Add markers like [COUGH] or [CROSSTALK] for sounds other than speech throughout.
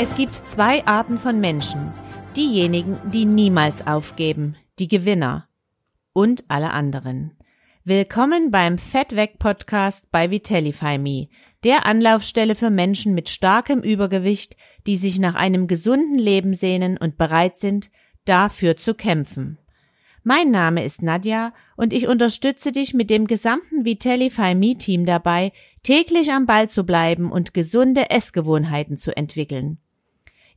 Es gibt zwei Arten von Menschen. Diejenigen, die niemals aufgeben, die Gewinner und alle anderen. Willkommen beim Fettweg Podcast bei Vitellify Me, der Anlaufstelle für Menschen mit starkem Übergewicht, die sich nach einem gesunden Leben sehnen und bereit sind, dafür zu kämpfen. Mein Name ist Nadja und ich unterstütze dich mit dem gesamten Vitellify Me Team dabei, täglich am Ball zu bleiben und gesunde Essgewohnheiten zu entwickeln.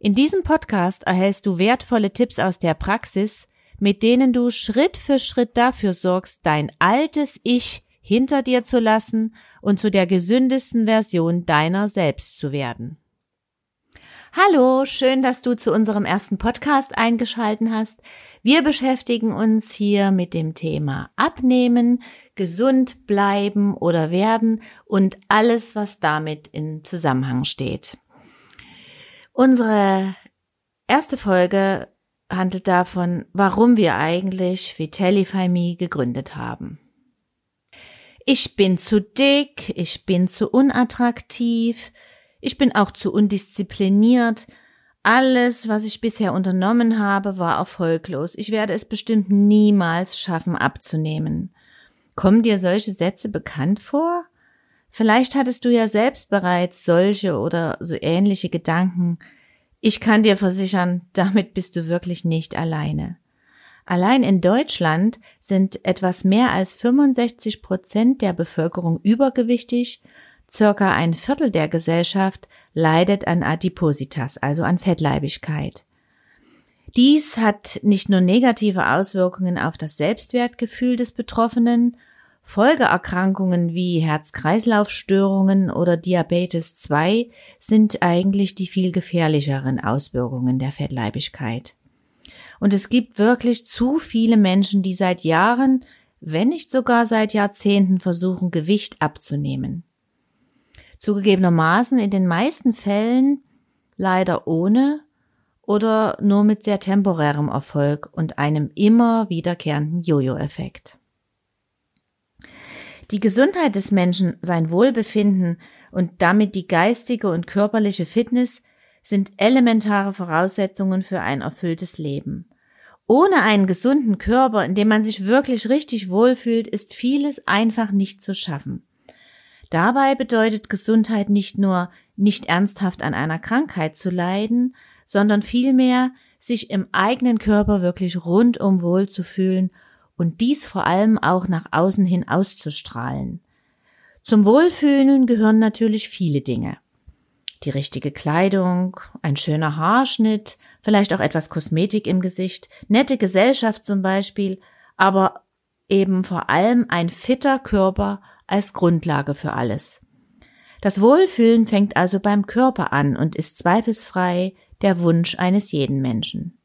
In diesem Podcast erhältst du wertvolle Tipps aus der Praxis, mit denen du Schritt für Schritt dafür sorgst, dein altes Ich hinter dir zu lassen und zu der gesündesten Version deiner selbst zu werden. Hallo, schön, dass du zu unserem ersten Podcast eingeschalten hast. Wir beschäftigen uns hier mit dem Thema Abnehmen, gesund bleiben oder werden und alles, was damit in Zusammenhang steht. Unsere erste Folge handelt davon, warum wir eigentlich Vitellify Me gegründet haben. Ich bin zu dick, ich bin zu unattraktiv, ich bin auch zu undiszipliniert. Alles, was ich bisher unternommen habe, war erfolglos. Ich werde es bestimmt niemals schaffen abzunehmen. Kommen dir solche Sätze bekannt vor? Vielleicht hattest du ja selbst bereits solche oder so ähnliche Gedanken. Ich kann dir versichern, [LAUGHS] damit bist du wirklich nicht alleine. Allein in Deutschland sind etwas mehr als 65 Prozent der Bevölkerung übergewichtig Circa ein Viertel der Gesellschaft leidet an Adipositas, also an Fettleibigkeit. Dies hat nicht nur negative Auswirkungen auf das Selbstwertgefühl des Betroffenen, Folgeerkrankungen wie Herz-Kreislauf-Störungen oder Diabetes 2 sind eigentlich die viel gefährlicheren Auswirkungen der Fettleibigkeit. Und es gibt wirklich zu viele Menschen, die seit Jahren, wenn nicht sogar seit Jahrzehnten versuchen, Gewicht abzunehmen. Zugegebenermaßen in den meisten Fällen leider ohne oder nur mit sehr temporärem Erfolg und einem immer wiederkehrenden Jojo-Effekt. Die Gesundheit des Menschen, sein Wohlbefinden und damit die geistige und körperliche Fitness sind elementare Voraussetzungen für ein erfülltes Leben. Ohne einen gesunden Körper, in dem man sich wirklich richtig wohlfühlt, ist vieles einfach nicht zu schaffen. Dabei bedeutet Gesundheit nicht nur nicht ernsthaft an einer Krankheit zu leiden, sondern vielmehr sich im eigenen Körper wirklich rundum wohl zu fühlen und dies vor allem auch nach außen hin auszustrahlen. Zum Wohlfühlen gehören natürlich viele Dinge. Die richtige Kleidung, ein schöner Haarschnitt, vielleicht auch etwas Kosmetik im Gesicht, nette Gesellschaft zum Beispiel, aber eben vor allem ein fitter Körper als Grundlage für alles. Das Wohlfühlen fängt also beim Körper an und ist zweifelsfrei der Wunsch eines jeden Menschen.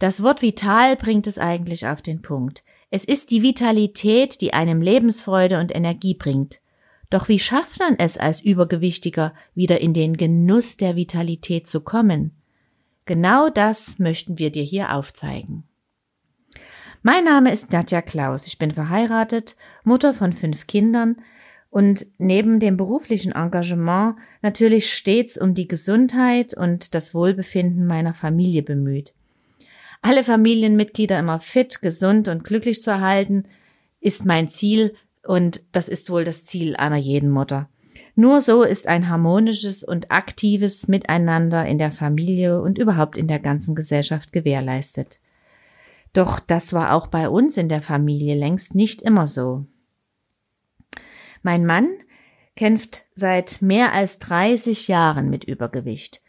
Das Wort vital bringt es eigentlich auf den Punkt. Es ist die Vitalität, die einem Lebensfreude und Energie bringt. Doch wie schafft man es als Übergewichtiger, wieder in den Genuss der Vitalität zu kommen? Genau das möchten wir dir hier aufzeigen. Mein Name ist Nadja Klaus. Ich bin verheiratet, Mutter von fünf Kindern und neben dem beruflichen Engagement natürlich stets um die Gesundheit und das Wohlbefinden meiner Familie bemüht. Alle Familienmitglieder immer fit, gesund und glücklich zu erhalten, ist mein Ziel und das ist wohl das Ziel einer jeden Mutter. Nur so ist ein harmonisches und aktives Miteinander in der Familie und überhaupt in der ganzen Gesellschaft gewährleistet. Doch das war auch bei uns in der Familie längst nicht immer so. Mein Mann kämpft seit mehr als 30 Jahren mit Übergewicht.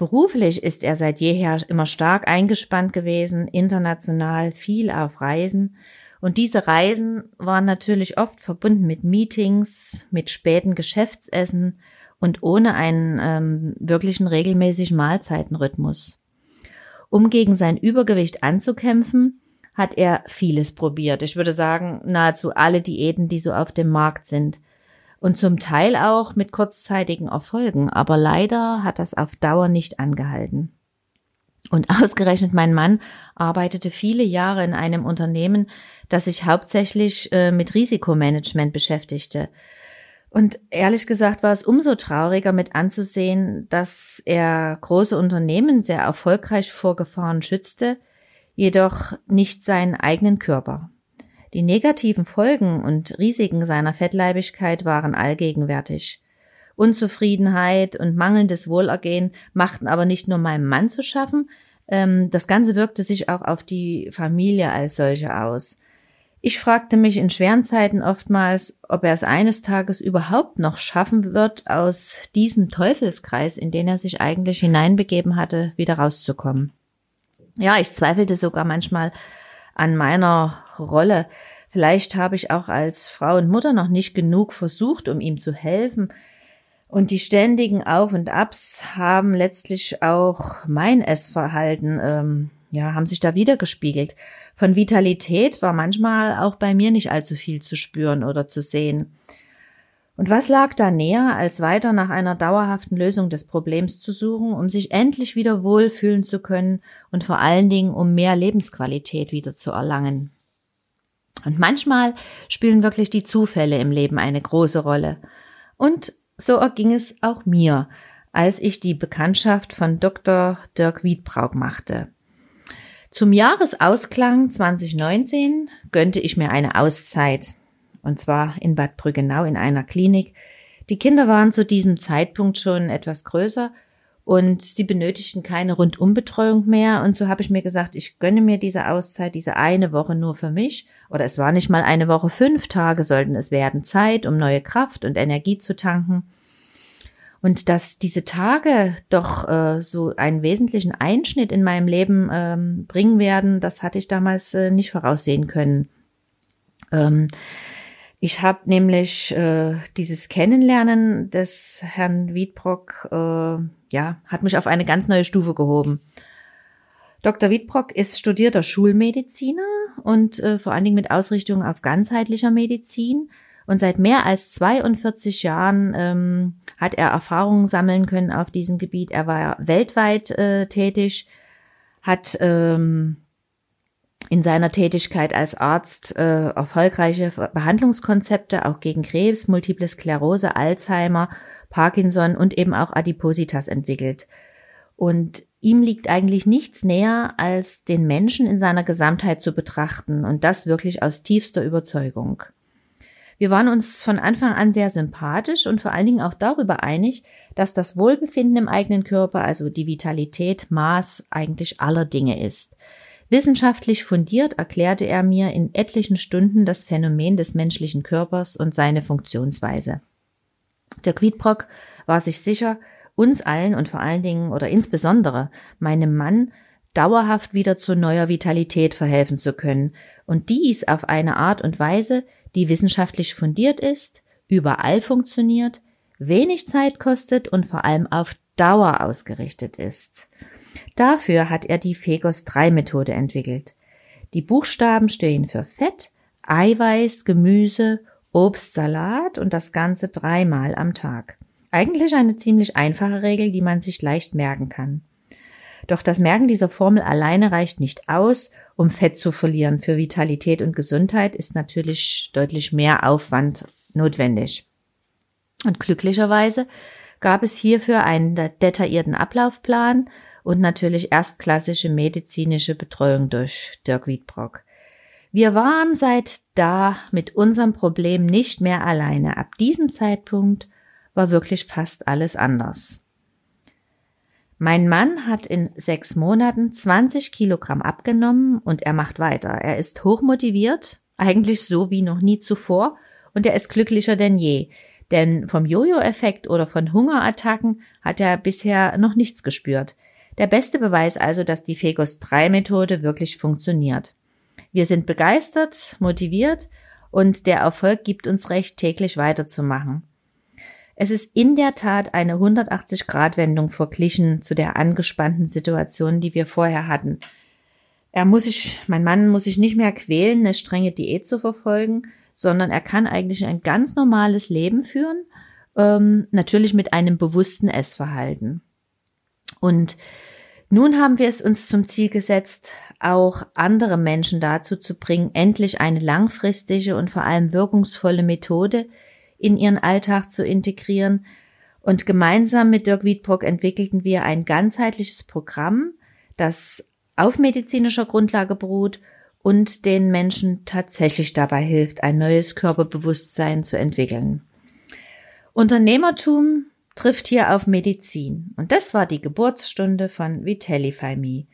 Beruflich ist er seit jeher immer stark eingespannt gewesen, international viel auf Reisen. Und diese Reisen waren natürlich oft verbunden mit Meetings, mit späten Geschäftsessen und ohne einen ähm, wirklichen regelmäßigen Mahlzeitenrhythmus. Um gegen sein Übergewicht anzukämpfen, hat er vieles probiert. Ich würde sagen, nahezu alle Diäten, die so auf dem Markt sind. Und zum Teil auch mit kurzzeitigen Erfolgen. Aber leider hat das auf Dauer nicht angehalten. Und ausgerechnet mein Mann arbeitete viele Jahre in einem Unternehmen, das sich hauptsächlich äh, mit Risikomanagement beschäftigte. Und ehrlich gesagt war es umso trauriger mit anzusehen, dass er große Unternehmen sehr erfolgreich vor Gefahren schützte, jedoch nicht seinen eigenen Körper. Die negativen Folgen und Risiken seiner Fettleibigkeit waren allgegenwärtig. Unzufriedenheit und mangelndes Wohlergehen machten aber nicht nur meinem Mann zu schaffen, ähm, das Ganze wirkte sich auch auf die Familie als solche aus. Ich fragte mich in schweren Zeiten oftmals, ob er es eines Tages überhaupt noch schaffen wird, aus diesem Teufelskreis, in den er sich eigentlich hineinbegeben hatte, wieder rauszukommen. Ja, ich zweifelte sogar manchmal an meiner Rolle. Vielleicht habe ich auch als Frau und Mutter noch nicht genug versucht, um ihm zu helfen. Und die ständigen Auf und Abs haben letztlich auch mein Essverhalten, ähm, ja, haben sich da wieder gespiegelt. Von Vitalität war manchmal auch bei mir nicht allzu viel zu spüren oder zu sehen. Und was lag da näher, als weiter nach einer dauerhaften Lösung des Problems zu suchen, um sich endlich wieder wohlfühlen zu können und vor allen Dingen um mehr Lebensqualität wieder zu erlangen? Und manchmal spielen wirklich die Zufälle im Leben eine große Rolle. Und so erging es auch mir, als ich die Bekanntschaft von Dr. Dirk Wiedbrauk machte. Zum Jahresausklang 2019 gönnte ich mir eine Auszeit und zwar in Bad Brüggenau in einer Klinik. Die Kinder waren zu diesem Zeitpunkt schon etwas größer und sie benötigten keine Rundumbetreuung mehr. Und so habe ich mir gesagt, ich gönne mir diese Auszeit, diese eine Woche nur für mich. Oder es war nicht mal eine Woche, fünf Tage sollten es werden, Zeit, um neue Kraft und Energie zu tanken. Und dass diese Tage doch äh, so einen wesentlichen Einschnitt in meinem Leben ähm, bringen werden, das hatte ich damals äh, nicht voraussehen können. Ähm, ich habe nämlich äh, dieses Kennenlernen des Herrn Wiedbrock, äh, ja, hat mich auf eine ganz neue Stufe gehoben. Dr. Wiedbrock ist studierter Schulmediziner und äh, vor allen Dingen mit Ausrichtung auf ganzheitlicher Medizin. Und seit mehr als 42 Jahren ähm, hat er Erfahrungen sammeln können auf diesem Gebiet. Er war weltweit äh, tätig, hat ähm, in seiner Tätigkeit als Arzt äh, erfolgreiche Behandlungskonzepte auch gegen Krebs, Multiple Sklerose, Alzheimer, Parkinson und eben auch Adipositas entwickelt. Und ihm liegt eigentlich nichts näher, als den Menschen in seiner Gesamtheit zu betrachten und das wirklich aus tiefster Überzeugung. Wir waren uns von Anfang an sehr sympathisch und vor allen Dingen auch darüber einig, dass das Wohlbefinden im eigenen Körper, also die Vitalität, Maß eigentlich aller Dinge ist. Wissenschaftlich fundiert erklärte er mir in etlichen Stunden das Phänomen des menschlichen Körpers und seine Funktionsweise. Der Quiedbrock war sich sicher, uns allen und vor allen Dingen oder insbesondere meinem Mann dauerhaft wieder zu neuer Vitalität verhelfen zu können und dies auf eine Art und Weise, die wissenschaftlich fundiert ist, überall funktioniert, wenig Zeit kostet und vor allem auf Dauer ausgerichtet ist. Dafür hat er die Fegos-3-Methode entwickelt. Die Buchstaben stehen für Fett, Eiweiß, Gemüse, Obst, Salat und das Ganze dreimal am Tag. Eigentlich eine ziemlich einfache Regel, die man sich leicht merken kann. Doch das Merken dieser Formel alleine reicht nicht aus, um Fett zu verlieren. Für Vitalität und Gesundheit ist natürlich deutlich mehr Aufwand notwendig. Und glücklicherweise gab es hierfür einen detaillierten Ablaufplan und natürlich erstklassische medizinische Betreuung durch Dirk Wiedbrock. Wir waren seit da mit unserem Problem nicht mehr alleine. Ab diesem Zeitpunkt war wirklich fast alles anders. Mein Mann hat in sechs Monaten 20 Kilogramm abgenommen und er macht weiter. Er ist hochmotiviert, eigentlich so wie noch nie zuvor, und er ist glücklicher denn je. Denn vom Jojo-Effekt oder von Hungerattacken hat er bisher noch nichts gespürt. Der beste Beweis also, dass die Fegos 3 Methode wirklich funktioniert. Wir sind begeistert, motiviert und der Erfolg gibt uns recht, täglich weiterzumachen. Es ist in der Tat eine 180-Grad-Wendung verglichen zu der angespannten Situation, die wir vorher hatten. Er muss sich, mein Mann muss sich nicht mehr quälen, eine strenge Diät zu verfolgen, sondern er kann eigentlich ein ganz normales Leben führen, ähm, natürlich mit einem bewussten Essverhalten. Und nun haben wir es uns zum Ziel gesetzt, auch andere Menschen dazu zu bringen, endlich eine langfristige und vor allem wirkungsvolle Methode in ihren Alltag zu integrieren. Und gemeinsam mit Dirk Wiedbrock entwickelten wir ein ganzheitliches Programm, das auf medizinischer Grundlage beruht und den Menschen tatsächlich dabei hilft, ein neues Körperbewusstsein zu entwickeln. Unternehmertum trifft hier auf Medizin. Und das war die Geburtsstunde von Vitellify Me.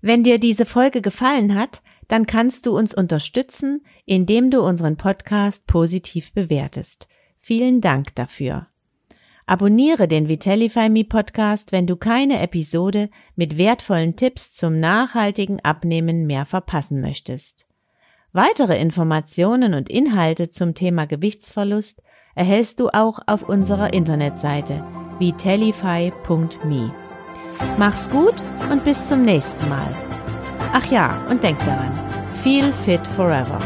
Wenn dir diese Folge gefallen hat, dann kannst du uns unterstützen, indem du unseren Podcast positiv bewertest. Vielen Dank dafür. Abonniere den Vitellify Me Podcast, wenn du keine Episode mit wertvollen Tipps zum nachhaltigen Abnehmen mehr verpassen möchtest. Weitere Informationen und Inhalte zum Thema Gewichtsverlust erhältst du auch auf unserer Internetseite vitellify.me. Mach's gut und bis zum nächsten Mal. Ach ja, und denk daran, feel fit forever.